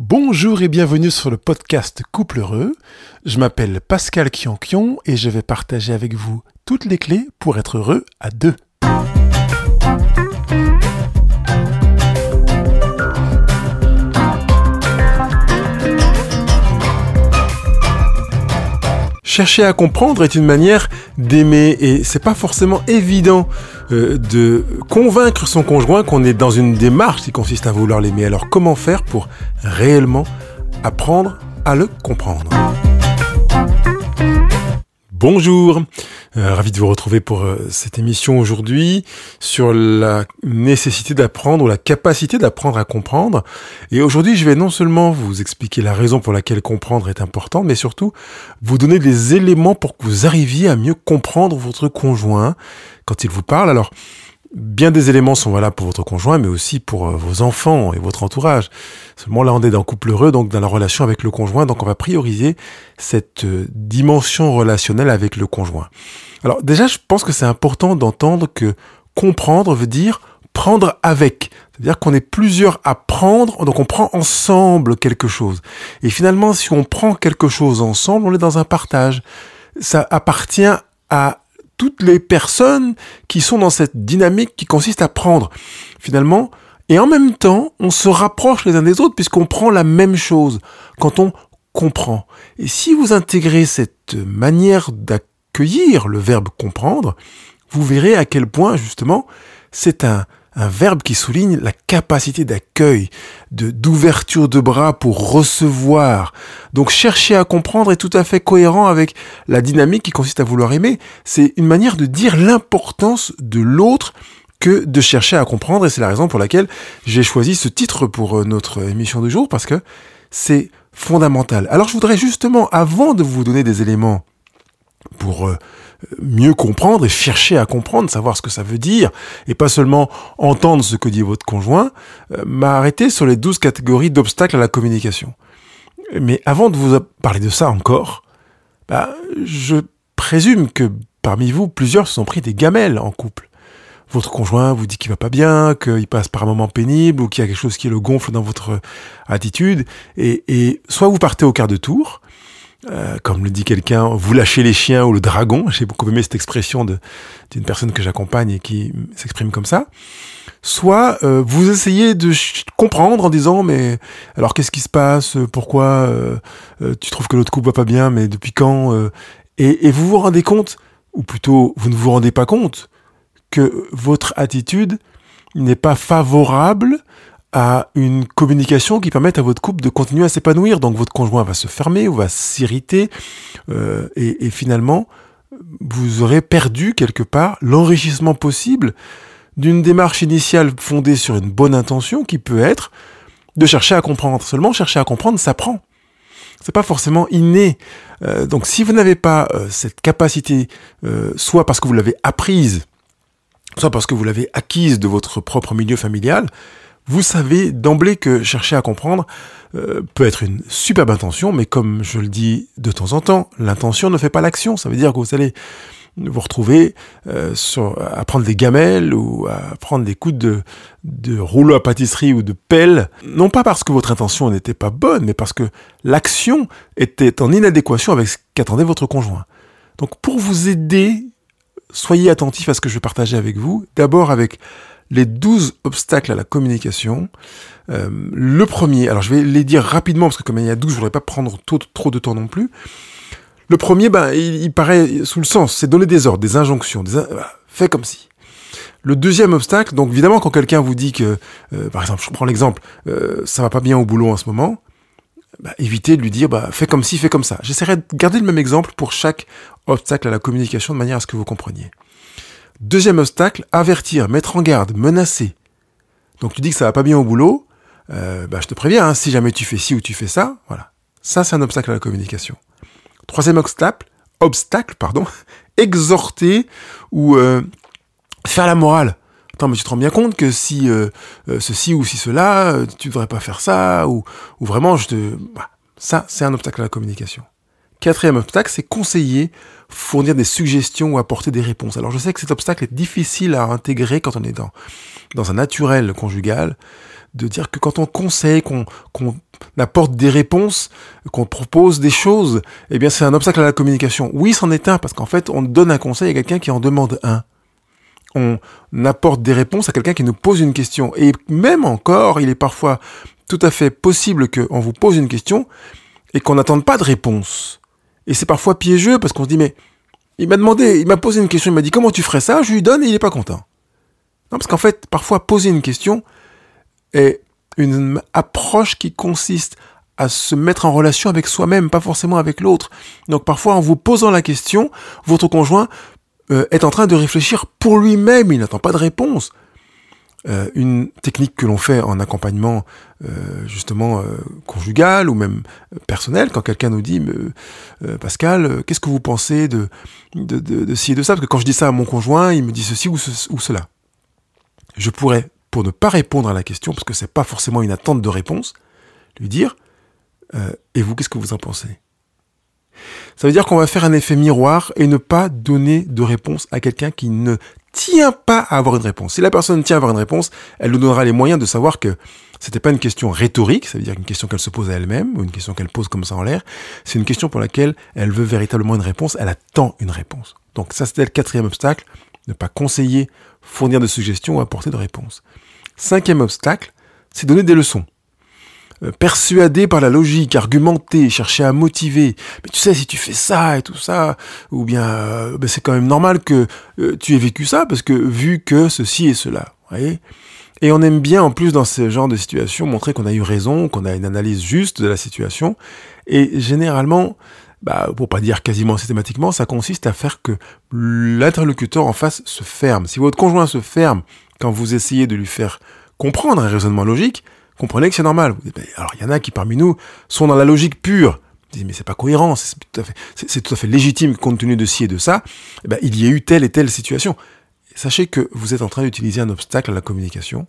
Bonjour et bienvenue sur le podcast Couple Heureux. Je m'appelle Pascal Kionkion et je vais partager avec vous toutes les clés pour être heureux à deux. Chercher à comprendre est une manière d'aimer. Et c'est pas forcément évident euh, de convaincre son conjoint qu'on est dans une démarche qui consiste à vouloir l'aimer. Alors comment faire pour réellement apprendre à le comprendre? Bonjour, euh, ravi de vous retrouver pour euh, cette émission aujourd'hui sur la nécessité d'apprendre ou la capacité d'apprendre à comprendre. Et aujourd'hui, je vais non seulement vous expliquer la raison pour laquelle comprendre est important, mais surtout vous donner des éléments pour que vous arriviez à mieux comprendre votre conjoint quand il vous parle. Alors, bien des éléments sont valables pour votre conjoint, mais aussi pour euh, vos enfants et votre entourage. Seulement là, on est dans couple heureux, donc dans la relation avec le conjoint, donc on va prioriser cette euh, dimension relationnelle avec le conjoint. Alors déjà, je pense que c'est important d'entendre que comprendre veut dire prendre avec. C'est-à-dire qu'on est plusieurs à prendre, donc on prend ensemble quelque chose. Et finalement, si on prend quelque chose ensemble, on est dans un partage. Ça appartient à toutes les personnes qui sont dans cette dynamique qui consiste à prendre finalement et en même temps on se rapproche les uns des autres puisqu'on prend la même chose quand on comprend. Et si vous intégrez cette manière d'accueillir le verbe comprendre, vous verrez à quel point justement c'est un, un verbe qui souligne la capacité d'accueil, de d'ouverture de bras pour recevoir. Donc chercher à comprendre est tout à fait cohérent avec la dynamique qui consiste à vouloir aimer. C'est une manière de dire l'importance de l'autre que de chercher à comprendre et c'est la raison pour laquelle j'ai choisi ce titre pour euh, notre émission du jour parce que c'est fondamental. Alors je voudrais justement, avant de vous donner des éléments pour euh, mieux comprendre et chercher à comprendre, savoir ce que ça veut dire, et pas seulement entendre ce que dit votre conjoint, euh, m'a arrêté sur les douze catégories d'obstacles à la communication. Mais avant de vous parler de ça encore, bah, je présume que parmi vous, plusieurs se sont pris des gamelles en couple. Votre conjoint vous dit qu'il va pas bien, qu'il passe par un moment pénible ou qu'il y a quelque chose qui le gonfle dans votre attitude, et, et soit vous partez au quart de tour, euh, comme le dit quelqu'un, vous lâchez les chiens ou le dragon. J'ai beaucoup aimé cette expression d'une personne que j'accompagne et qui s'exprime comme ça. Soit euh, vous essayez de comprendre en disant mais alors qu'est-ce qui se passe? Pourquoi euh, tu trouves que l'autre couple va pas bien? Mais depuis quand et, et, vous vous rendez compte, ou plutôt vous ne vous rendez pas compte, que votre attitude n'est pas favorable à une communication qui permette à votre couple de continuer à s'épanouir. Donc votre conjoint va se fermer ou va s'irriter euh, et, finalement vous aurez perdu quelque part l'enrichissement possible d'une démarche initiale fondée sur une bonne intention qui peut être de chercher à comprendre. Seulement chercher à comprendre, ça prend. C'est pas forcément inné. Euh, donc si vous n'avez pas euh, cette capacité, soit parce que vous l'avez apprise, soit parce que vous l'avez acquise de votre propre milieu familial, vous savez d'emblée que chercher à comprendre euh, peut être une superbe intention, mais comme je le dis de temps en temps, l'intention ne fait pas l'action. Ça veut dire que vous allez vous retrouver euh, sur, à prendre des gamelles ou à prendre des coups de, de rouleau à pâtisserie ou de pelle, non pas parce que votre intention n'était pas bonne, mais parce que l'action était en inadéquation avec ce qu'attendait votre conjoint. Donc pour vous aider, soyez attentif à ce que je vais partager avec vous, d'abord avec les 12 obstacles à la communication. Euh, le premier, alors je vais les dire rapidement parce que comme il y a 12, je voudrais pas prendre trop, de temps non plus. Le premier, ben, il, paraît sous le sens, c'est donner des ordres, des injonctions, des fais comme si. Le deuxième obstacle, donc évidemment quand quelqu'un vous dit que, euh, par exemple, je prends l'exemple, euh, ça va pas bien au boulot en ce moment, bah, évitez de lui dire bah, fais comme ci, fais comme ça. J'essaierai de garder le même exemple pour chaque obstacle à la communication de manière à ce que vous compreniez. Deuxième obstacle, avertir, mettre en garde, menacer. Donc tu dis que ça va pas bien au boulot, euh, bah, je te préviens, hein, si jamais tu fais ci ou tu fais ça, voilà. Ça, c'est un obstacle à la communication. Troisième obstacle, obstacle, pardon, exhorter ou euh, faire la morale. Attends, mais tu te rends bien compte que si euh, ceci ou si cela, tu devrais pas faire ça, ou, ou vraiment, je te... Bah, ça, c'est un obstacle à la communication. Quatrième obstacle, c'est conseiller, fournir des suggestions ou apporter des réponses. Alors je sais que cet obstacle est difficile à intégrer quand on est dans, dans un naturel conjugal, de dire que quand on conseille, qu'on apporte des réponses, qu'on propose des choses, eh bien c'est un obstacle à la communication. Oui, c'en est un, parce qu'en fait, on donne un conseil à quelqu'un qui en demande un. On apporte des réponses à quelqu'un qui nous pose une question. Et même encore, il est parfois tout à fait possible qu'on vous pose une question et qu'on n'attende pas de réponse. Et c'est parfois piégeux parce qu'on se dit, mais il m'a demandé, il m'a posé une question, il m'a dit comment tu ferais ça, je lui donne et il n'est pas content. Parce qu'en fait, parfois poser une question est une approche qui consiste à se mettre en relation avec soi-même, pas forcément avec l'autre. Donc parfois, en vous posant la question, votre conjoint euh, est en train de réfléchir pour lui-même, il n'attend pas de réponse. Euh, une technique que l'on fait en accompagnement euh, justement conjugal ou même personnel, quand quelqu'un nous dit Pascal, qu'est-ce que vous pensez de, de, de, ci et de ça? Parce que quand je dis ça à mon conjoint, il me dit ceci ou, ou cela. Je pourrais, pour ne pas répondre à la question, parce que c'est pas forcément une attente de réponse, lui dire Et vous, qu'est-ce que vous en pensez? Ça veut dire qu'on va faire un effet miroir et ne pas donner de réponse à quelqu'un qui ne tient pas à avoir une réponse. Si la personne tient à avoir une réponse, elle nous donnera les moyens de savoir que c'était pas une question rhétorique, ça veut dire une question qu'elle se pose à elle-même, ou une question qu'elle pose comme ça en l'air. C'est une question pour laquelle elle veut véritablement une réponse, elle attend une réponse. Donc ça, c'était le quatrième obstacle, ne pas conseiller, fournir de suggestions ou apporter de réponses. Cinquième obstacle, c'est donner des leçons. Euh, persuadé par la logique, argumenter, chercher à motiver. Mais tu sais, si tu fais ça et tout ça, ou bien euh, ben c'est quand même normal que euh, tu aies vécu ça, parce que vu que ceci et cela, voyez et on aime bien, en plus, dans ce genre de situation, montrer qu'on a eu raison, qu'on a une analyse juste de la situation. Et généralement, bah, pour pas dire quasiment systématiquement, ça consiste à faire que l'interlocuteur en face se ferme. Si votre conjoint se ferme quand vous essayez de lui faire comprendre un raisonnement logique, comprenez que c'est normal. Alors il y en a qui parmi nous sont dans la logique pure. Ils disent mais c'est pas cohérent, c'est tout, tout à fait légitime compte tenu de ci et de ça. Eh ben, il y a eu telle et telle situation. Sachez que vous êtes en train d'utiliser un obstacle à la communication.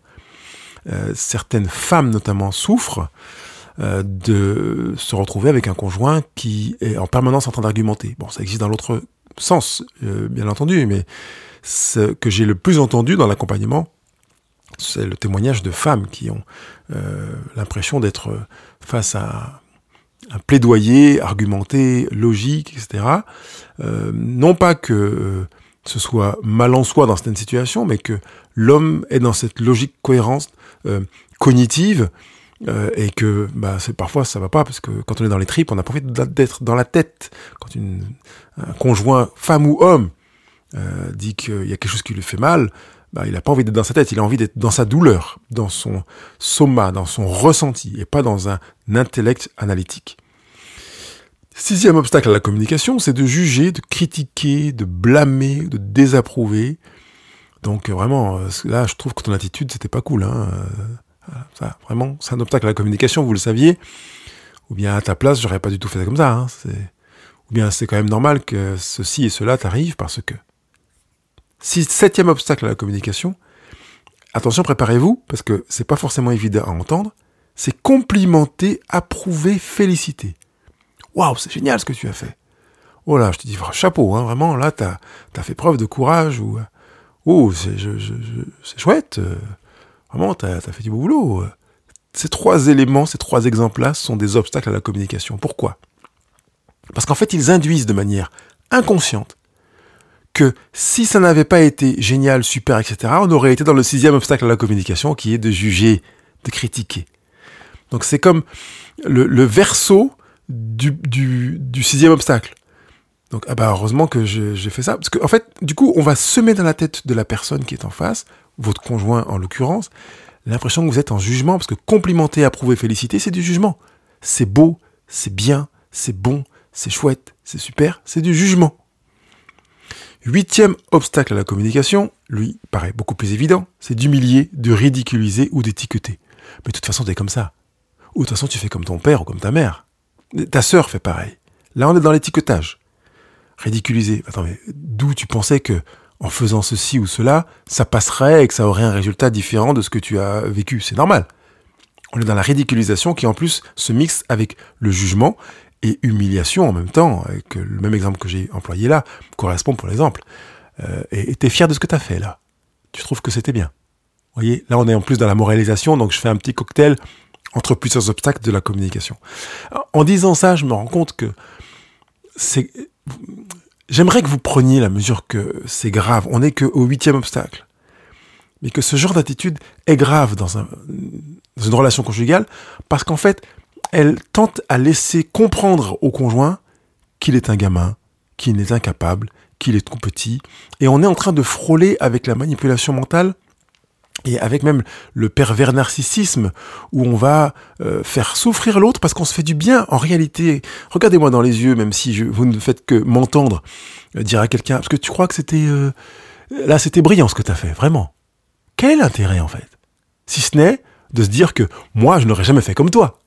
Euh, certaines femmes notamment souffrent euh, de se retrouver avec un conjoint qui est en permanence en train d'argumenter. Bon, ça existe dans l'autre sens, euh, bien entendu, mais ce que j'ai le plus entendu dans l'accompagnement, c'est le témoignage de femmes qui ont euh, l'impression d'être face à un plaidoyer argumenté, logique, etc. Euh, non pas que euh, ce soit mal en soi dans certaines situations, mais que l'homme est dans cette logique cohérence cognitive et que bah, c'est parfois ça va pas parce que quand on est dans les tripes, on a pas envie d'être dans la tête. Quand une, un conjoint, femme ou homme, dit qu'il y a quelque chose qui lui fait mal, bah, il n'a pas envie d'être dans sa tête, il a envie d'être dans sa douleur, dans son soma, dans son ressenti, et pas dans un intellect analytique. Sixième obstacle à la communication, c'est de juger, de critiquer, de blâmer, de désapprouver. Donc vraiment, euh, là, je trouve que ton attitude, c'était pas cool. Hein. Euh, ça, vraiment, c'est un obstacle à la communication, vous le saviez. Ou bien à ta place, j'aurais pas du tout fait ça comme ça. Hein. Ou bien c'est quand même normal que ceci et cela t'arrive parce que septième obstacle à la communication, attention, préparez-vous, parce que c'est pas forcément évident à entendre, c'est complimenter, approuver, féliciter. Waouh, c'est génial ce que tu as fait. Oh là, je te dis chapeau, hein, vraiment, là, tu as, fait preuve de courage, ou oh, c'est chouette, euh, vraiment, tu as, fait du beau boulot. Ces trois éléments, ces trois exemples-là sont des obstacles à la communication. Pourquoi? Parce qu'en fait, ils induisent de manière inconsciente que si ça n'avait pas été génial, super, etc., on aurait été dans le sixième obstacle à la communication qui est de juger, de critiquer. Donc c'est comme le, verso du, sixième obstacle. Donc ah bah heureusement que j'ai fait ça. Parce qu'en en fait, du coup, on va semer dans la tête de la personne qui est en face, votre conjoint en l'occurrence, l'impression que vous êtes en jugement, parce que complimenter, approuver, féliciter, c'est du jugement. C'est beau, c'est bien, c'est bon, c'est chouette, c'est super, c'est du jugement. Huitième obstacle à la communication, lui, paraît beaucoup plus évident, c'est d'humilier, de ridiculiser ou d'étiqueter. Mais de toute façon, t'es comme ça. Ou de toute façon, tu fais comme ton père ou comme ta mère. Ta sœur fait pareil. Là, on est dans l'étiquetage. Ridiculiser. Attends, mais d'où tu pensais que, en faisant ceci ou cela, ça passerait et que ça aurait un résultat différent de ce que tu as vécu? C'est normal. On est dans la ridiculisation qui en plus se mixe avec le jugement et humiliation en même temps, avec le même exemple que j'ai employé là, correspond pour l'exemple. Euh, et t'es fier de ce que t'as fait là. Tu trouves que c'était bien. voyez, là on est en plus dans la moralisation, donc je fais un petit cocktail entre plusieurs obstacles de la communication. En disant ça, je me rends compte que c'est... J'aimerais que vous preniez la mesure que c'est grave. On n'est qu'au huitième obstacle. Mais que ce genre d'attitude est grave dans, un, dans une relation conjugale parce qu'en fait, elle tente à laisser comprendre au conjoint qu'il est un gamin, qu'il est incapable, qu'il est trop petit. Et on est en train de frôler avec la manipulation mentale et avec même le pervers narcissisme où on va euh, faire souffrir l'autre parce qu'on se fait du bien. En réalité, regardez-moi dans les yeux, même si vous ne faites que m'entendre euh, dire à quelqu'un, parce que tu crois que c'était... Euh, là, c'était brillant ce que tu as fait, vraiment. Quel est l'intérêt en fait? Si ce n'est de se dire que moi, je n'aurais jamais fait comme toi.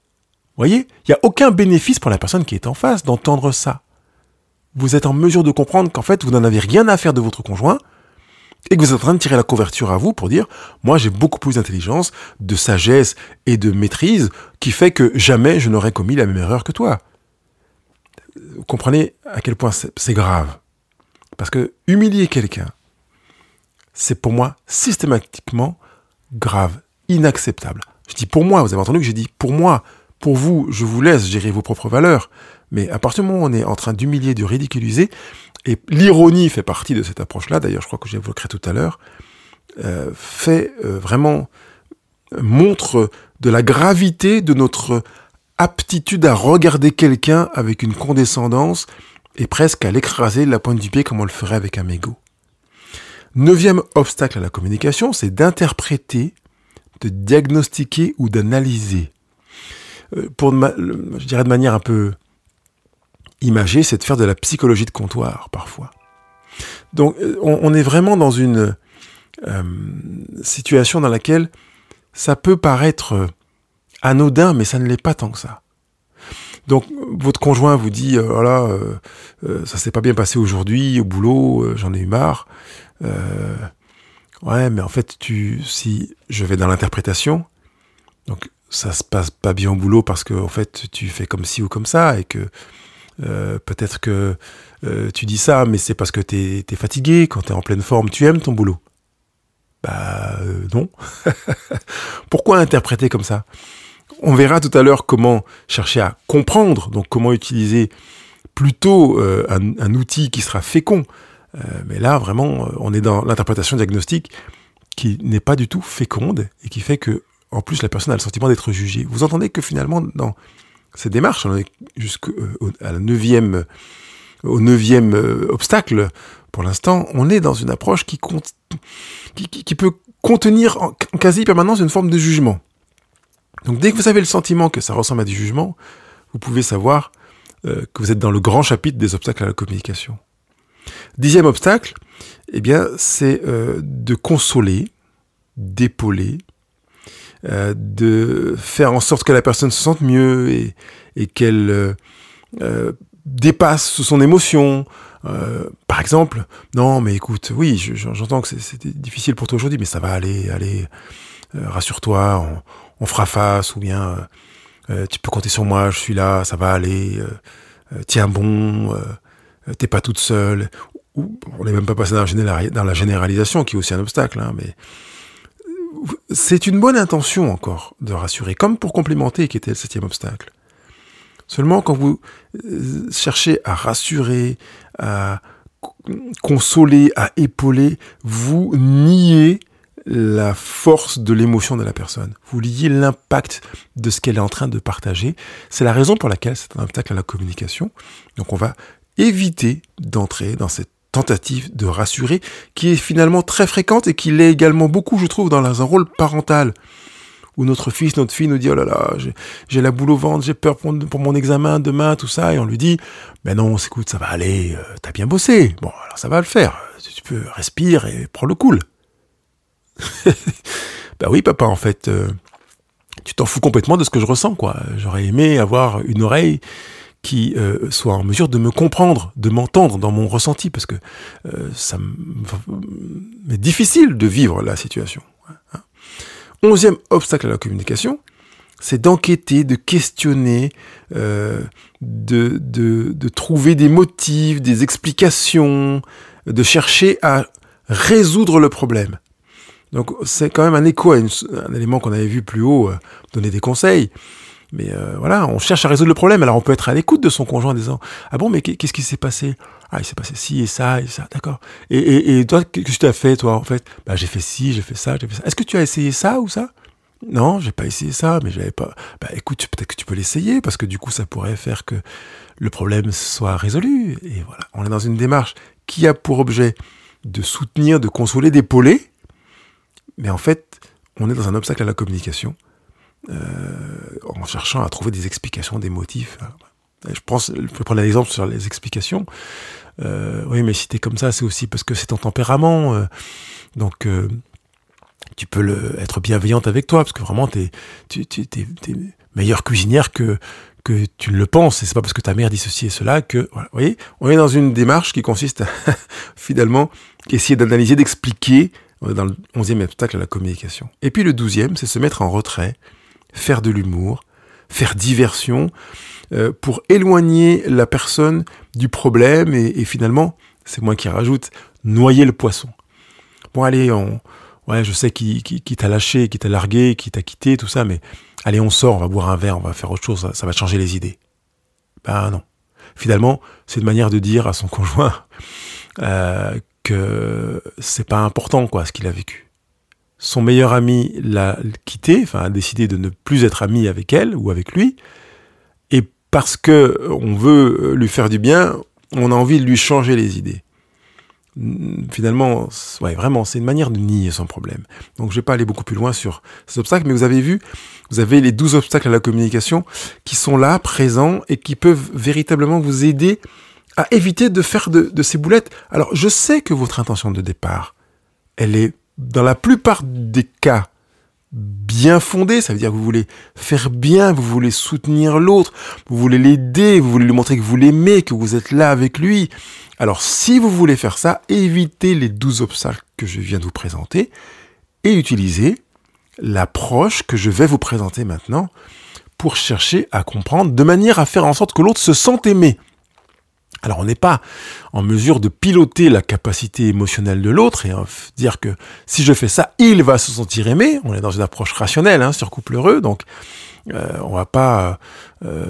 Voyez Il n'y a aucun bénéfice pour la personne qui est en face d'entendre ça. Vous êtes en mesure de comprendre qu'en fait, vous n'en avez rien à faire de votre conjoint, et que vous êtes en train de tirer la couverture à vous pour dire, moi j'ai beaucoup plus d'intelligence, de sagesse et de maîtrise qui fait que jamais je n'aurais commis la même erreur que toi. Vous comprenez à quel point c'est grave. Parce que humilier quelqu'un, c'est pour moi systématiquement grave, inacceptable. Je dis pour moi, vous avez entendu que j'ai dit pour moi, pour vous, je vous laisse gérer vos propres valeurs. Mais à partir du moment où on est en train d'humilier, de ridiculiser, et l'ironie fait partie de cette approche-là, d'ailleurs je crois que j'évoquerai tout à l'heure, euh, fait euh, vraiment, montre de la gravité de notre aptitude à regarder quelqu'un avec une condescendance et presque à l'écraser de la pointe du pied comme on le ferait avec un mégot. Neuvième obstacle à la communication, c'est d'interpréter, de diagnostiquer ou d'analyser. Euh, pour, je dirais de manière un peu imager, c'est de faire de la psychologie de comptoir parfois. Donc euh, on, est vraiment dans une euh, situation dans laquelle ça peut paraître euh, anodin, mais ça ne l'est pas tant que ça. Donc votre conjoint vous dit voilà ça s'est pas bien passé aujourd'hui au boulot j'en ai eu marre ouais mais en fait tu si je vais dans l'interprétation donc ça se passe pas bien au boulot parce que en fait tu fais comme ci ou comme ça et que euh, peut-être que euh, tu dis ça, mais c'est parce que tu es, fatigué, quand tu es en pleine forme, tu aimes ton boulot. Bah euh, non. Pourquoi interpréter comme ça? On verra tout à l'heure comment chercher à comprendre, donc comment utiliser plutôt un, outil qui sera fécond. mais là, vraiment, on est dans l'interprétation diagnostique qui n'est pas du tout féconde et qui fait que, en plus, la personne a le sentiment d'être jugée. Vous entendez que finalement, dans cette démarche, on est jusqu'à la neuvième, au neuvième euh, obstacle, pour l'instant, on est dans une approche qui, compte, qui, peut contenir en quasi permanence une forme de jugement. Donc dès que vous avez le sentiment que ça ressemble à du jugement, vous pouvez savoir euh, que vous êtes dans le grand chapitre des obstacles à la communication. Dixième obstacle, eh bien, c'est euh, de consoler, d'épauler, euh, de faire en sorte que la personne se sente mieux et, et qu'elle euh, euh dépasse son émotion. Euh, par exemple, non, mais écoute, oui, j'entends que c'était difficile pour toi aujourd'hui, mais ça va aller, allez, rassure-toi, on, on, fera face, ou bien tu peux compter sur moi, je suis là, ça va aller, tiens bon, t'es pas toute seule. Ou, on n'est même pas passé dans la, généralisation, qui est aussi un obstacle, hein, mais c'est une bonne intention encore de rassurer, comme pour complémenter qui était le septième obstacle. Seulement quand vous euh, cherchez à rassurer, à consoler, à épauler, vous niez la force de l'émotion de la personne. Vous liez l'impact de ce qu'elle est en train de partager. C'est la raison pour laquelle c'est un obstacle à la communication. Donc on va éviter d'entrer dans cette tentative de rassurer, qui est finalement très fréquente et qui l'est également beaucoup, je trouve, dans un rôle parental. Où notre fils, notre fille nous dit, oh là là, j'ai la boule au ventre, j'ai peur pour, mon examen demain, tout ça, et on lui dit, mais non, écoute, ça va aller, euh, t'as bien bossé. Bon, alors ça va le faire. Tu peux respirer et prends le cool. bah oui, papa, en fait, euh, tu t'en fous complètement de ce que je ressens, quoi. J'aurais aimé avoir une oreille qui euh, soit en mesure de me comprendre, de m'entendre dans mon ressenti, parce que euh, ça m'est difficile de vivre la situation. Hein. Onzième obstacle à la communication, c'est d'enquêter, de questionner, euh, de, trouver des motifs, des explications, de chercher à résoudre le problème. Donc c'est quand même un écho à un élément qu'on avait vu plus haut, euh, donner des conseils. Mais euh, voilà, on cherche à résoudre le problème. Alors on peut être à l'écoute de son conjoint en disant ah bon mais qu'est-ce qui s'est passé? Ah il s'est passé ci et ça et ça, d'accord. Et, et, toi qu'est-ce que tu as fait toi en fait? Bah j'ai fait ci, j'ai fait ça, j'ai fait ça. Est-ce que tu as essayé ça ou ça? Non, j'ai pas essayé ça, mais j'avais pas. Bah écoute, peut-être que tu peux l'essayer parce que du coup ça pourrait faire que le problème soit résolu. Et voilà, on est dans une démarche qui a pour objet de soutenir, de consoler, d'épauler. Mais en fait, on est dans un obstacle à la communication en cherchant à trouver des explications, des motifs. Je pense, je peux prendre l'exemple sur les explications. Euh, oui, mais si t'es comme ça, c'est aussi parce que c'est ton tempérament. Euh, donc, tu peux être bienveillante avec toi, parce que vraiment, t'es, tu, tu, t'es, meilleure cuisinière que, que tu ne le penses, et c'est pas parce que ta mère dit ceci et cela que, voilà, vous voyez, on est dans une démarche qui consiste à, finalement, essayer d'analyser, d'expliquer, dans le onzième obstacle à la communication. Et puis le douzième, c'est se mettre en retrait, faire de l'humour, faire diversion, euh, pour éloigner la personne du problème et, finalement, c'est moi qui rajoute, noyer le poisson. Bon allez, on, ouais, je sais qui, qui, t'a lâché, qui t'a largué, qui t'a quitté, tout ça, mais allez, on sort, on va boire un verre, on va faire autre chose, ça, va changer les idées. Ben non. Finalement, c'est une manière de dire à son conjoint euh, que c'est pas important, quoi, ce qu'il a vécu. Son meilleur ami l'a quitté, enfin a décidé de ne plus être ami avec elle ou avec lui, et parce que on veut lui faire du bien, on a envie de lui changer les idées finalement, ouais, vraiment, c'est une manière de nier son problème. Donc, je vais pas aller beaucoup plus loin sur ces obstacles, mais vous avez vu, vous avez les 12 obstacles à la communication qui sont là, présents, et qui peuvent véritablement vous aider à éviter de faire de ces boulettes. Alors, je sais que votre intention de départ, elle est, dans la plupart des cas, bien fondée, ça veut dire que vous voulez faire bien, vous voulez soutenir l'autre, vous voulez l'aider, vous voulez lui montrer que vous l'aimez, que vous êtes là avec lui, alors si vous voulez faire ça, évitez les 12 obstacles que je viens de vous présenter et utilisez l'approche que je vais vous présenter maintenant pour chercher à comprendre de manière à faire en sorte que l'autre se sente aimé. Alors on n'est pas en mesure de piloter la capacité émotionnelle de l'autre et dire que si je fais ça, il va se sentir aimé. On est dans une approche rationnelle hein, sur couple heureux, donc euh, on va pas euh,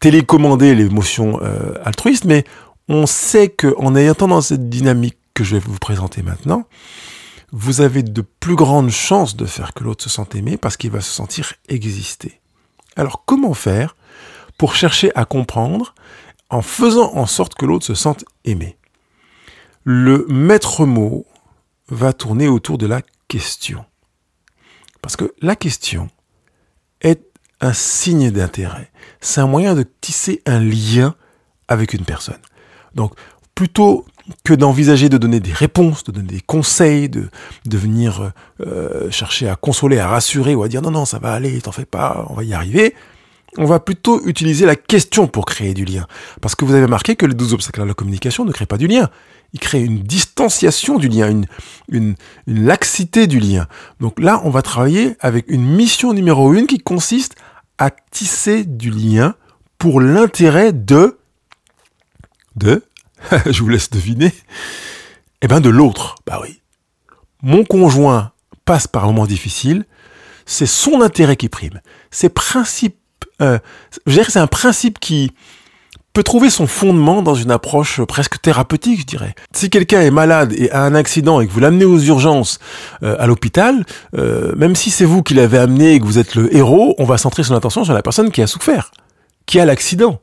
télécommander l'émotion euh, altruiste, mais on sait que en ayant dans cette dynamique que je vais vous présenter maintenant, vous avez de plus grandes chances de faire que l'autre se sente aimé parce qu'il va se sentir exister. Alors comment faire pour chercher à comprendre en faisant en sorte que l'autre se sente aimé Le maître mot va tourner autour de la question. Parce que la question est un signe d'intérêt. C'est un moyen de tisser un lien avec une personne. Donc, plutôt que d'envisager de donner des réponses, de donner des conseils, de, venir euh, chercher à consoler, à rassurer ou à dire non, non, ça va aller, t'en fais pas, on va y arriver, on va plutôt utiliser la question pour créer du lien. Parce que vous avez marqué que les 12 obstacles à la communication ne créent pas du lien. Ils créent une distanciation du lien, une, laxité du lien. Donc là, on va travailler avec une mission numéro une qui consiste à tisser du lien pour l'intérêt de de, je vous laisse deviner, eh ben de l'autre. Bah oui. Mon conjoint passe par un moment difficile, c'est son intérêt qui prime. C'est principe, euh, c'est un principe qui peut trouver son fondement dans une approche presque thérapeutique, je dirais. Si quelqu'un est malade et a un accident et que vous l'amenez aux urgences euh, à l'hôpital, euh, même si c'est vous qui l'avez amené et que vous êtes le héros, on va centrer son attention sur la personne qui a souffert, qui a l'accident.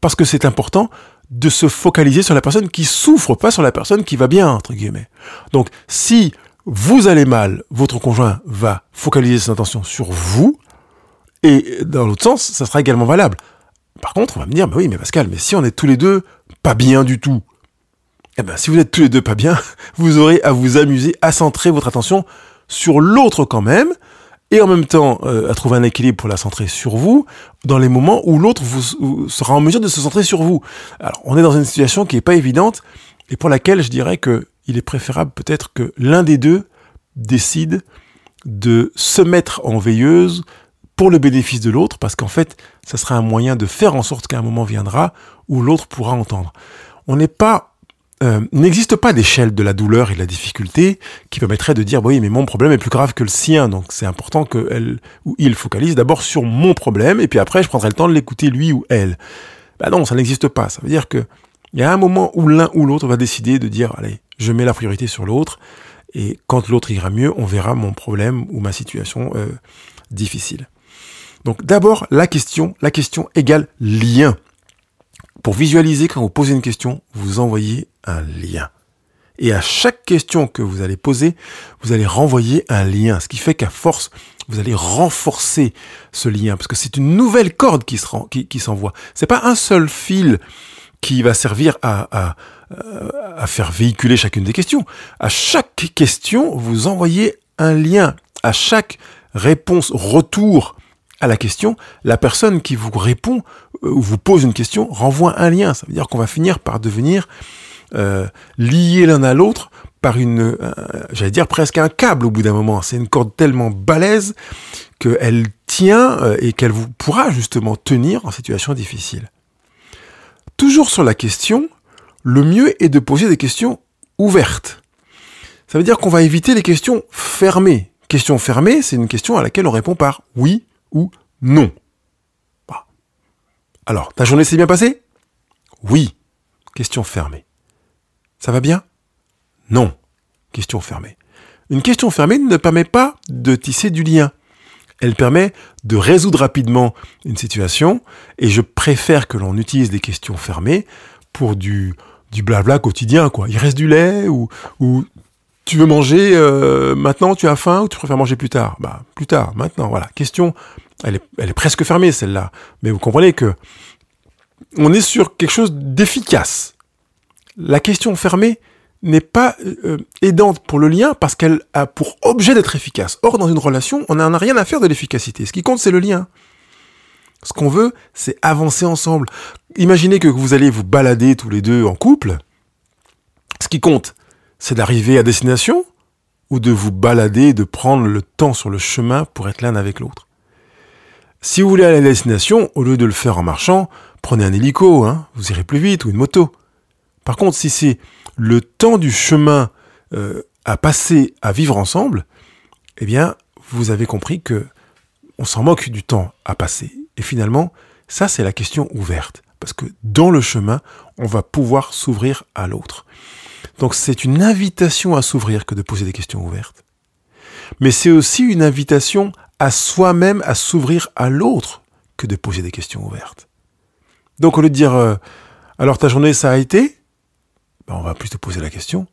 Parce que c'est important de se focaliser sur la personne qui souffre, pas sur la personne qui va bien, entre guillemets. Donc, si vous allez mal, votre conjoint va focaliser son attention sur vous, et dans l'autre sens, ça sera également valable. Par contre, on va me dire, bah oui, mais Pascal, mais si on est tous les deux pas bien du tout, eh ben, si vous êtes tous les deux pas bien, vous aurez à vous amuser, à centrer votre attention sur l'autre quand même, et en même temps euh, à trouver un équilibre pour la centrer sur vous dans les moments où l'autre vous, sera en mesure de se centrer sur vous. Alors on est dans une situation qui n'est pas évidente et pour laquelle je dirais que il est préférable peut-être que l'un des deux décide de se mettre en veilleuse pour le bénéfice de l'autre parce qu'en fait ça sera un moyen de faire en sorte qu'un moment viendra où l'autre pourra entendre. On n'est pas euh, n'existe pas d'échelle de la douleur et de la difficulté qui permettrait de dire oui mais mon problème est plus grave que le sien donc c'est important que elle ou il focalise d'abord sur mon problème et puis après je prendrai le temps de l'écouter lui ou elle. Bah non, ça n'existe pas. Ça veut dire que il y a un moment où l'un ou l'autre va décider de dire allez, je mets la priorité sur l'autre et quand l'autre ira mieux, on verra mon problème ou ma situation euh, difficile. Donc d'abord la question, la question égale lien. Pour visualiser, quand vous posez une question, vous envoyez un lien. Et à chaque question que vous allez poser, vous allez renvoyer un lien. Ce qui fait qu'à force, vous allez renforcer ce lien. Parce que c'est une nouvelle corde qui, se qui, qui s'envoie. C'est pas un seul fil qui va servir à, à, faire véhiculer chacune des questions. À chaque question, vous envoyez un lien. À chaque réponse, retour à la question, la personne qui vous répond euh, ou vous pose une question renvoie un lien. Ça veut dire qu'on va finir par devenir euh, liés l'un à l'autre par une, euh, j'allais dire presque un câble au bout d'un moment. C'est une corde tellement balèze qu'elle tient euh, et qu'elle vous pourra justement tenir en situation difficile. Toujours sur la question, le mieux est de poser des questions ouvertes. Ça veut dire qu'on va éviter les questions fermées. Question fermée, c'est une question à laquelle on répond par oui ou non. Alors, ta journée s'est bien passée? Oui. Question fermée. Ça va bien? Non. Question fermée. Une question fermée ne permet pas de tisser du lien. Elle permet de résoudre rapidement une situation et je préfère que l'on utilise des questions fermées pour du, du blabla quotidien. Quoi. Il reste du lait ou, ou tu veux manger euh, maintenant, tu as faim ou tu préfères manger plus tard? Bah plus tard, maintenant, voilà. Question, elle est, elle est presque fermée celle-là. Mais vous comprenez que on est sur quelque chose d'efficace la question fermée n'est pas euh, aidante pour le lien parce qu'elle a pour objet d'être efficace. Or, dans une relation, on n'en a rien à faire de l'efficacité. Ce qui compte, c'est le lien. Ce qu'on veut, c'est avancer ensemble. Imaginez que vous allez vous balader tous les deux en couple. Ce qui compte, c'est d'arriver à destination ou de vous balader, de prendre le temps sur le chemin pour être l'un avec l'autre? Si vous voulez aller à destination, au lieu de le faire en marchant, prenez un hélico, hein, vous irez plus vite, ou une moto. Par contre, si c'est le temps du chemin euh, à passer à vivre ensemble, eh bien, vous avez compris que on s'en moque du temps à passer. Et finalement, ça, c'est la question ouverte. Parce que dans le chemin, on va pouvoir s'ouvrir à l'autre. Donc c'est une invitation à s'ouvrir que de poser des questions ouvertes. Mais c'est aussi une invitation à soi-même à s'ouvrir à l'autre que de poser des questions ouvertes. Donc au lieu de dire euh, alors ta journée ça a été? Ben, on va plus te poser la question,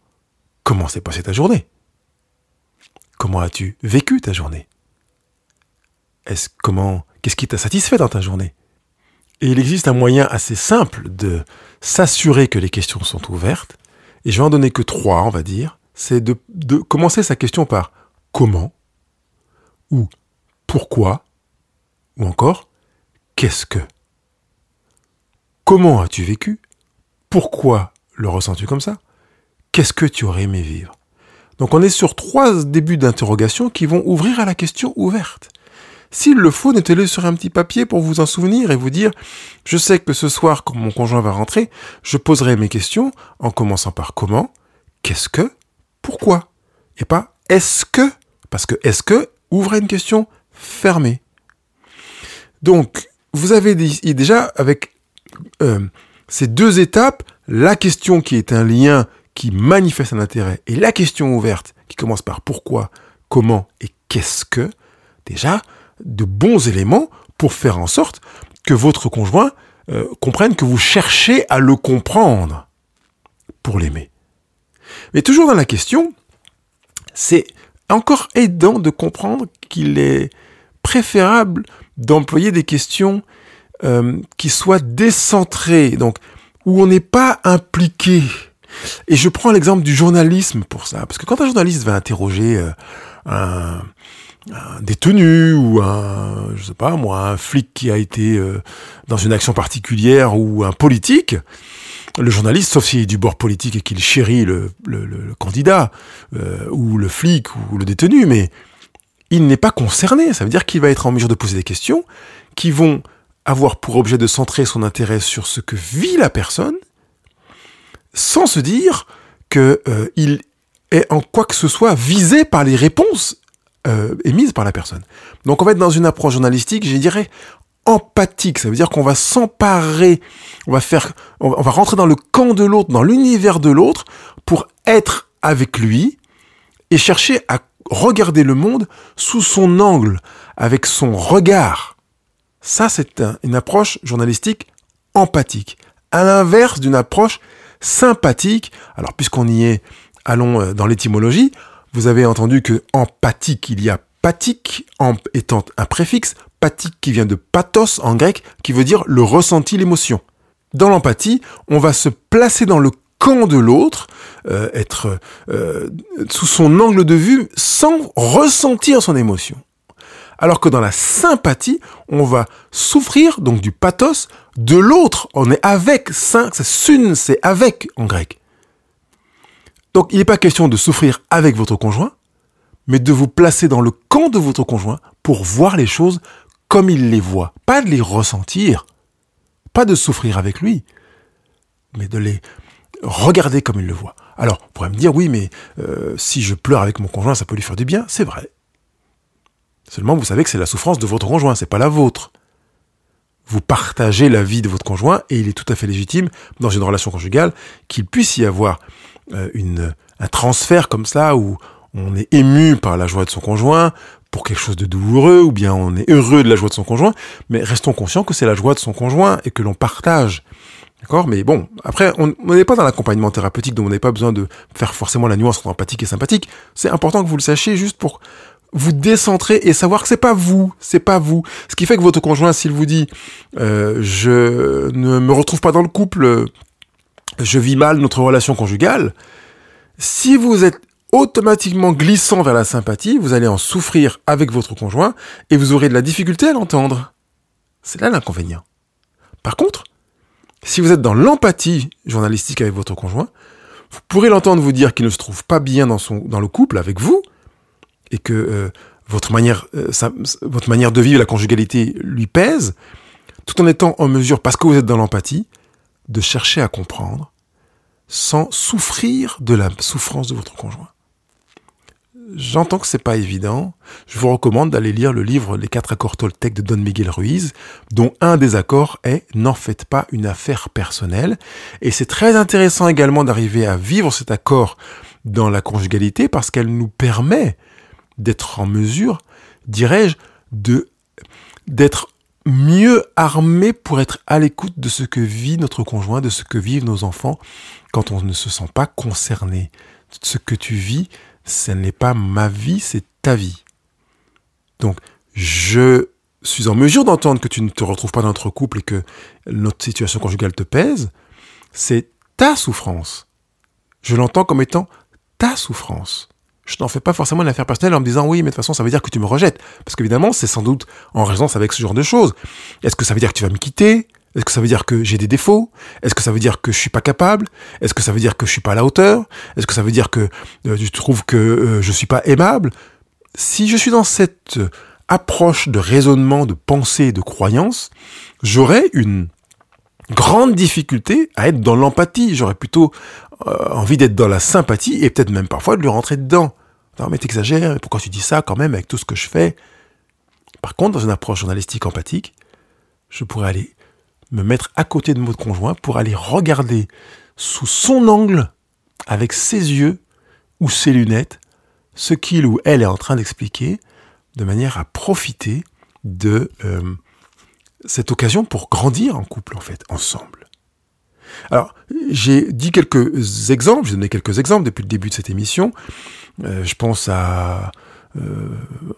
comment s'est passée ta journée? Comment as-tu vécu ta journée? Est-ce comment qu'est-ce qui t'a satisfait dans ta journée? Et il existe un moyen assez simple de s'assurer que les questions sont ouvertes, et je vais en donner que trois, on va dire, c'est de, commencer sa question par comment ou pourquoi ou encore qu'est-ce que. Comment as-tu vécu? Pourquoi le ressens-tu comme ça? Qu'est-ce que tu aurais aimé vivre? Donc on est sur trois débuts d'interrogation qui vont ouvrir à la question ouverte. S'il le faut, notez-le sur un petit papier pour vous en souvenir et vous dire, je sais que ce soir, quand mon conjoint va rentrer, je poserai mes questions en commençant par comment, qu'est-ce que, pourquoi, et pas est-ce que, parce que est-ce que ouvre une question fermée. Donc, vous avez déjà avec euh, ces deux étapes, la question qui est un lien qui manifeste un intérêt et la question ouverte qui commence par pourquoi, comment et qu'est-ce que, déjà de bons éléments pour faire en sorte que votre conjoint euh, comprenne que vous cherchez à le comprendre pour l'aimer. Mais toujours dans la question, c'est encore aidant de comprendre qu'il est préférable d'employer des questions euh, qui soient décentrées. Donc, où on n'est pas impliqué. Et je prends l'exemple du journalisme pour ça, parce que quand un journaliste va interroger euh, un, détenu ou un, je sais pas moi, un flic qui a été euh, dans une action particulière ou un politique, le journaliste, sauf s'il est du bord politique et qu'il chérit le, candidat euh, ou le flic ou le détenu, mais il n'est pas concerné. Ça veut dire qu'il va être en mesure de poser des questions qui vont avoir pour objet de centrer son intérêt sur ce que vit la personne, sans se dire qu'il euh, est en quoi que ce soit visé par les réponses euh, émises par la personne. Donc on va être dans une approche journalistique, je dirais, empathique. Ça veut dire qu'on va s'emparer, on va faire, on va rentrer dans le camp de l'autre, dans l'univers de l'autre, pour être avec lui et chercher à regarder le monde sous son angle, avec son regard. Ça, c'est une approche journalistique empathique. À l'inverse d'une approche sympathique. Alors, puisqu'on y est, allons euh, dans l'étymologie. Vous avez entendu que empathique, il y a pathique, étant un préfixe, pathique qui vient de pathos en grec, qui veut dire le ressenti, l'émotion. Dans l'empathie, on va se placer dans le camp de l'autre, euh, être euh, sous son angle de vue sans ressentir son émotion. Alors que dans la sympathie, on va souffrir donc du pathos de l'autre. On est avec, c'est sun, c'est avec en grec. Donc il n'est pas question de souffrir avec votre conjoint, mais de vous placer dans le camp de votre conjoint pour voir les choses comme il les voit, pas de les ressentir, pas de souffrir avec lui, mais de les regarder comme il le voit. Alors, on pourrait me dire, oui, mais euh, si je pleure avec mon conjoint, ça peut lui faire du bien, c'est vrai. Seulement, vous savez que c'est la souffrance de votre conjoint, c'est pas la vôtre. Vous partagez la vie de votre conjoint et il est tout à fait légitime dans une relation conjugale qu'il puisse y avoir euh, une, un transfert comme ça où on est ému par la joie de son conjoint pour quelque chose de douloureux ou bien on est heureux de la joie de son conjoint, mais restons conscients que c'est la joie de son conjoint et que l'on partage. D'accord? Mais bon, après, on n'est pas dans l'accompagnement thérapeutique, donc on n'a pas besoin de faire forcément la nuance entre empathique et sympathique. C'est important que vous le sachiez juste pour vous décentrer et savoir que c'est pas vous, c'est pas vous. Ce qui fait que votre conjoint, s'il vous dit euh, je ne me retrouve pas dans le couple, je vis mal notre relation conjugale, si vous êtes automatiquement glissant vers la sympathie, vous allez en souffrir avec votre conjoint et vous aurez de la difficulté à l'entendre. C'est là l'inconvénient. Par contre, si vous êtes dans l'empathie journalistique avec votre conjoint, vous pourrez l'entendre vous dire qu'il ne se trouve pas bien dans, le couple avec vous, et que euh, votre, manière, euh, votre manière de vivre la conjugalité lui pèse, tout en étant en mesure, parce que vous êtes dans l'empathie, de chercher à comprendre sans souffrir de la souffrance de votre conjoint. J'entends que c'est pas évident. Je vous recommande d'aller lire le livre Les quatre accords Toltec de Don Miguel Ruiz, dont un des accords est N'en faites pas une affaire personnelle. Et c'est très intéressant également d'arriver à vivre cet accord dans la conjugalité parce qu'elle nous permet d'être en mesure, dirais-je, de d'être mieux armé pour être à l'écoute de ce que vit notre conjoint, de ce que vivent nos enfants quand on ne se sent pas concerné. Ce que tu vis, ce n'est pas ma vie, c'est ta vie. Donc, je suis en mesure d'entendre que tu ne te retrouves pas dans notre couple et que notre situation conjugale te pèse. C'est ta souffrance. Je l'entends comme étant ta souffrance je n'en fais pas forcément une affaire personnelle en me disant oui, mais de toute façon, ça veut dire que tu me rejettes. Parce qu'évidemment, c'est sans doute en résonance avec ce genre de choses. Est-ce que ça veut dire que tu vas me quitter? Est-ce que ça veut dire que j'ai des défauts? Est-ce que ça veut dire que je suis pas capable? Est-ce que ça veut dire que je suis pas à la hauteur? Est-ce que ça veut dire que euh, tu trouves que euh, je suis pas aimable? Si je suis dans cette approche de raisonnement, de pensée, de croyance, j'aurais une grande difficulté à être dans l'empathie. J'aurais plutôt euh, envie d'être dans la sympathie et peut-être même parfois de lui rentrer dedans. Non mais t'exagères, pourquoi tu dis ça quand même avec tout ce que je fais? Par contre, dans une approche journalistique empathique, je pourrais aller me mettre à côté de mon conjoint pour aller regarder sous son angle, avec ses yeux ou ses lunettes, ce qu'il ou elle est en train d'expliquer, de manière à profiter de euh, cette occasion pour grandir en couple, en fait, ensemble. Alors, j'ai dit quelques exemples, j'ai donné quelques exemples depuis le début de cette émission. Euh, je pense à euh,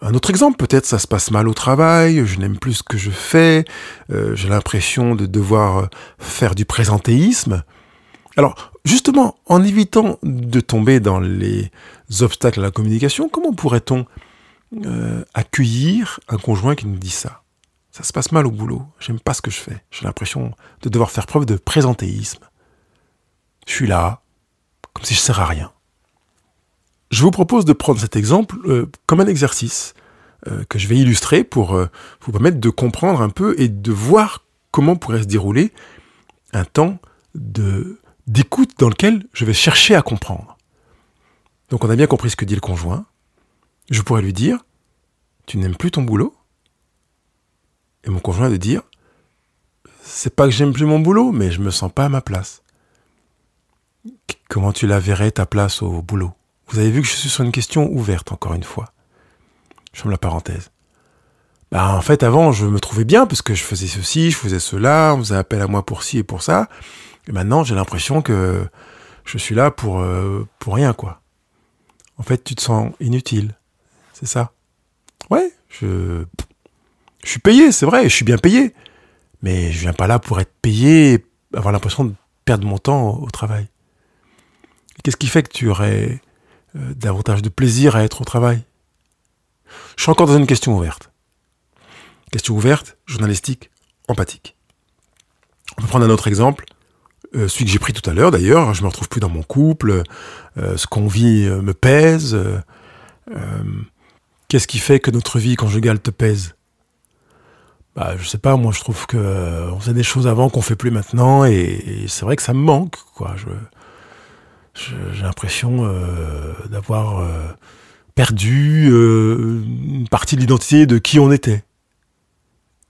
un autre exemple, peut-être ça se passe mal au travail, je n'aime plus ce que je fais, euh, j'ai l'impression de devoir faire du présentéisme. Alors, justement, en évitant de tomber dans les obstacles à la communication, comment pourrait-on accueillir un conjoint qui nous dit ça? Ça se passe mal au boulot, j'aime pas ce que je fais, j'ai l'impression de devoir faire preuve de présentéisme. Je suis là, comme si je sers à rien. Je vous propose de prendre cet exemple euh, comme un exercice euh, que je vais illustrer pour euh, vous permettre de comprendre un peu et de voir comment pourrait se dérouler un temps d'écoute dans lequel je vais chercher à comprendre. Donc on a bien compris ce que dit le conjoint. Je pourrais lui dire, tu n'aimes plus ton boulot? Et mon conjoint de dire, c'est pas que j'aime plus mon boulot, mais je me sens pas à ma place. Comment tu la verrais ta place au boulot? Vous avez vu que je suis sur une question ouverte, encore une fois. Je ferme la parenthèse. Bah, en fait, avant, je me trouvais bien parce que je faisais ceci, je faisais cela, on faisait appel à moi pour ci et pour ça. Et maintenant, j'ai l'impression que je suis là pour, euh, pour rien, quoi. En fait, tu te sens inutile. C'est ça. Ouais, je, je suis payé, c'est vrai, je suis bien payé. Mais je viens pas là pour être payé, avoir l'impression de perdre mon temps au, travail. Qu'est-ce qui fait que tu aurais euh, davantage de plaisir à être au travail? Je suis encore dans une question ouverte. Question ouverte, journalistique, empathique. On peut prendre un autre exemple, euh, celui que j'ai pris tout à l'heure d'ailleurs, je me retrouve plus dans mon couple, euh, ce qu'on vit me pèse. Qu'est-ce qui fait que notre vie conjugale te pèse? Bah, je sais pas, moi je trouve que euh, on faisait des choses avant qu'on fait plus maintenant et, c'est vrai que ça me manque, quoi. Je, j'ai l'impression euh, d'avoir euh, perdu une partie de l'identité de qui on était.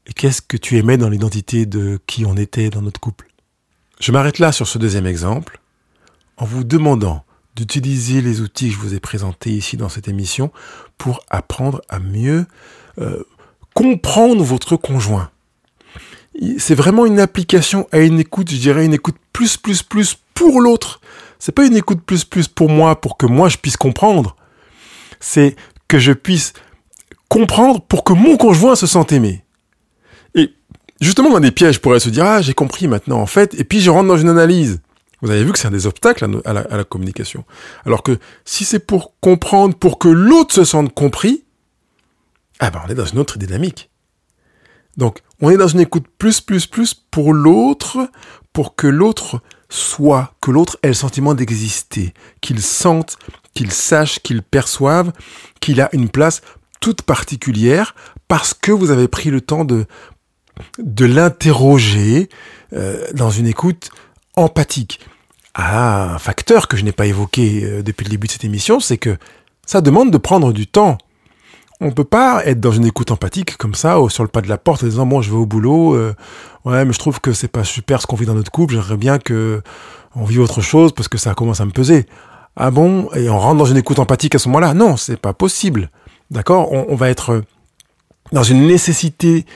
Et qu'est-ce que tu aimais dans l'identité de qui on était dans notre couple? Je m'arrête là sur ce deuxième exemple en vous demandant d'utiliser les outils que je vous ai présentés ici dans cette émission pour apprendre à mieux comprendre votre conjoint. C'est vraiment une application à une écoute, je dirais une écoute plus, plus, plus pour l'autre. C'est pas une écoute plus, plus pour moi, pour que moi je puisse comprendre. C'est que je puisse comprendre pour que mon conjoint se sente aimé. Et justement, dans des pièges, pourrait se dire, ah, j'ai compris maintenant, en fait, et puis je rentre dans une analyse. Vous avez vu que c'est un des obstacles à, la, à la communication. Alors que si c'est pour comprendre, pour que l'autre se sente compris, ah ben on est dans une autre dynamique. Donc on est dans une écoute plus, plus, plus pour l'autre, pour que l'autre soit, que l'autre ait le sentiment d'exister, qu'il sente, qu'il sache, qu'il perçoive qu'il a une place toute particulière parce que vous avez pris le temps de, de l'interroger euh, dans une écoute empathique. Ah, un facteur que je n'ai pas évoqué euh, depuis le début de cette émission, c'est que ça demande de prendre du temps on peut pas être dans une écoute empathique comme ça, sur le pas de la porte, en disant bon, je vais au boulot, euh, ouais, mais je trouve que c'est pas super ce qu'on vit dans notre couple. J'aimerais bien que on vive autre chose parce que ça commence à me peser. Ah bon? Et on rentre dans une écoute empathique à ce moment-là? Non, c'est pas possible. D'accord? On, va être dans une nécessité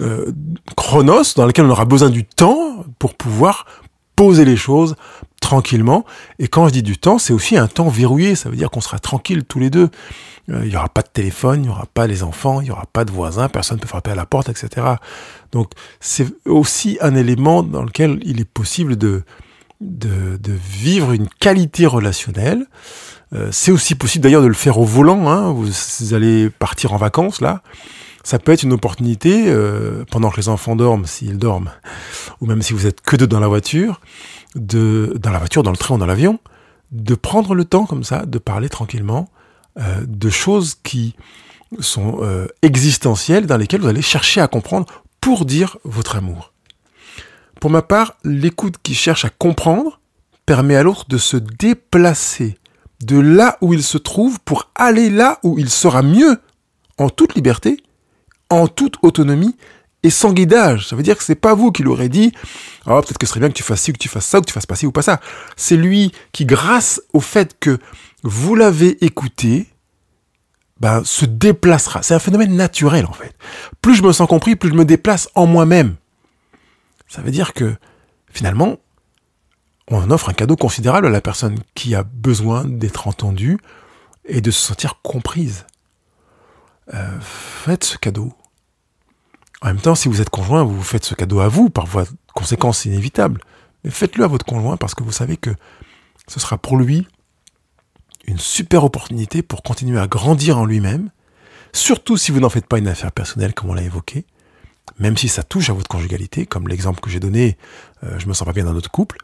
euh, chronos dans laquelle on aura besoin du temps pour pouvoir poser les choses tranquillement. Et quand je dis du temps, c'est aussi un temps verrouillé. Ça veut dire qu'on sera tranquille tous les deux. Euh, il n'y aura pas de téléphone, il n'y aura pas les enfants, il n'y aura pas de voisins, personne ne peut frapper à la porte, etc. Donc c'est aussi un élément dans lequel il est possible de, de, vivre une qualité relationnelle. Euh, c'est aussi possible d'ailleurs de le faire au volant. Hein. Vous, allez partir en vacances là. Ça peut être une opportunité euh, pendant que les enfants dorment, s'ils dorment, ou même si vous êtes que deux dans la voiture, de dans la voiture, dans le train ou dans l'avion, de prendre le temps comme ça, de parler tranquillement, euh, de choses qui sont euh, existentielles, dans lesquelles vous allez chercher à comprendre pour dire votre amour. Pour ma part, l'écoute qui cherche à comprendre permet à l'autre de se déplacer de là où il se trouve pour aller là où il sera mieux, en toute liberté, en toute autonomie et sans guidage. Ça veut dire que c'est pas vous qui l'aurez dit, oh, peut-être que ce serait bien que tu fasses ci, que tu fasses ça, ou que tu fasses pas ci ou pas ça. C'est lui qui, grâce au fait que vous l'avez écouté, ben, se déplacera. C'est un phénomène naturel, en fait. Plus je me sens compris, plus je me déplace en moi-même. Ça veut dire que, finalement, on offre un cadeau considérable à la personne qui a besoin d'être entendue et de se sentir comprise. Euh, faites ce cadeau. En même temps, si vous êtes conjoint, vous faites ce cadeau à vous par voie de conséquence inévitable. Mais faites-le à votre conjoint parce que vous savez que ce sera pour lui une super opportunité pour continuer à grandir en lui-même, surtout si vous n'en faites pas une affaire personnelle comme on l'a évoqué, même si ça touche à votre conjugalité, comme l'exemple que j'ai donné, euh, je me sens pas bien dans notre couple,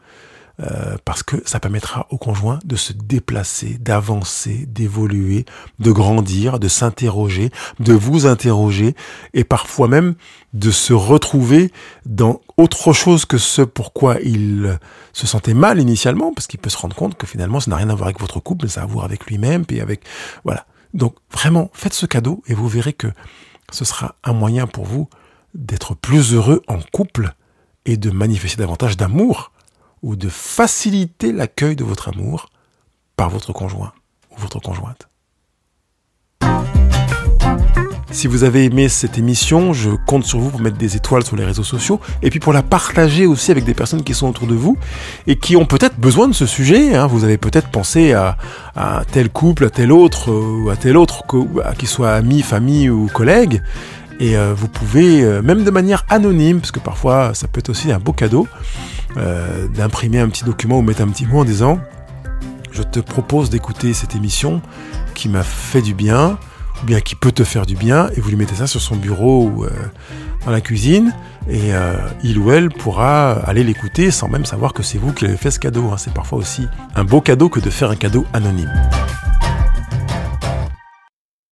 euh, parce que ça permettra au conjoint de se déplacer, d'avancer, d'évoluer, de grandir, de s'interroger, de vous interroger et parfois même de se retrouver dans autre chose que ce pourquoi il se sentait mal initialement, parce qu'il peut se rendre compte que finalement ça n'a rien à voir avec votre couple, mais ça a à voir avec lui-même, puis avec voilà. Donc vraiment, faites ce cadeau et vous verrez que ce sera un moyen pour vous d'être plus heureux en couple et de manifester davantage d'amour ou de faciliter l'accueil de votre amour par votre conjoint ou votre conjointe. Si vous avez aimé cette émission, je compte sur vous pour mettre des étoiles sur les réseaux sociaux et puis pour la partager aussi avec des personnes qui sont autour de vous et qui ont peut-être besoin de ce sujet. Hein. Vous avez peut-être pensé à, tel couple, à tel autre, ou à tel autre, qu'il soit ami, famille ou collègue. Et euh, vous pouvez, euh, même de manière anonyme, parce que parfois ça peut être aussi un beau cadeau, euh, d'imprimer un petit document ou mettre un petit mot en disant je te propose d'écouter cette émission qui m'a fait du bien, ou bien qui peut te faire du bien, et vous lui mettez ça sur son bureau ou dans la cuisine, et il ou elle pourra aller l'écouter sans même savoir que c'est vous qui avez fait ce cadeau. Hein. C'est parfois aussi un beau cadeau que de faire un cadeau anonyme.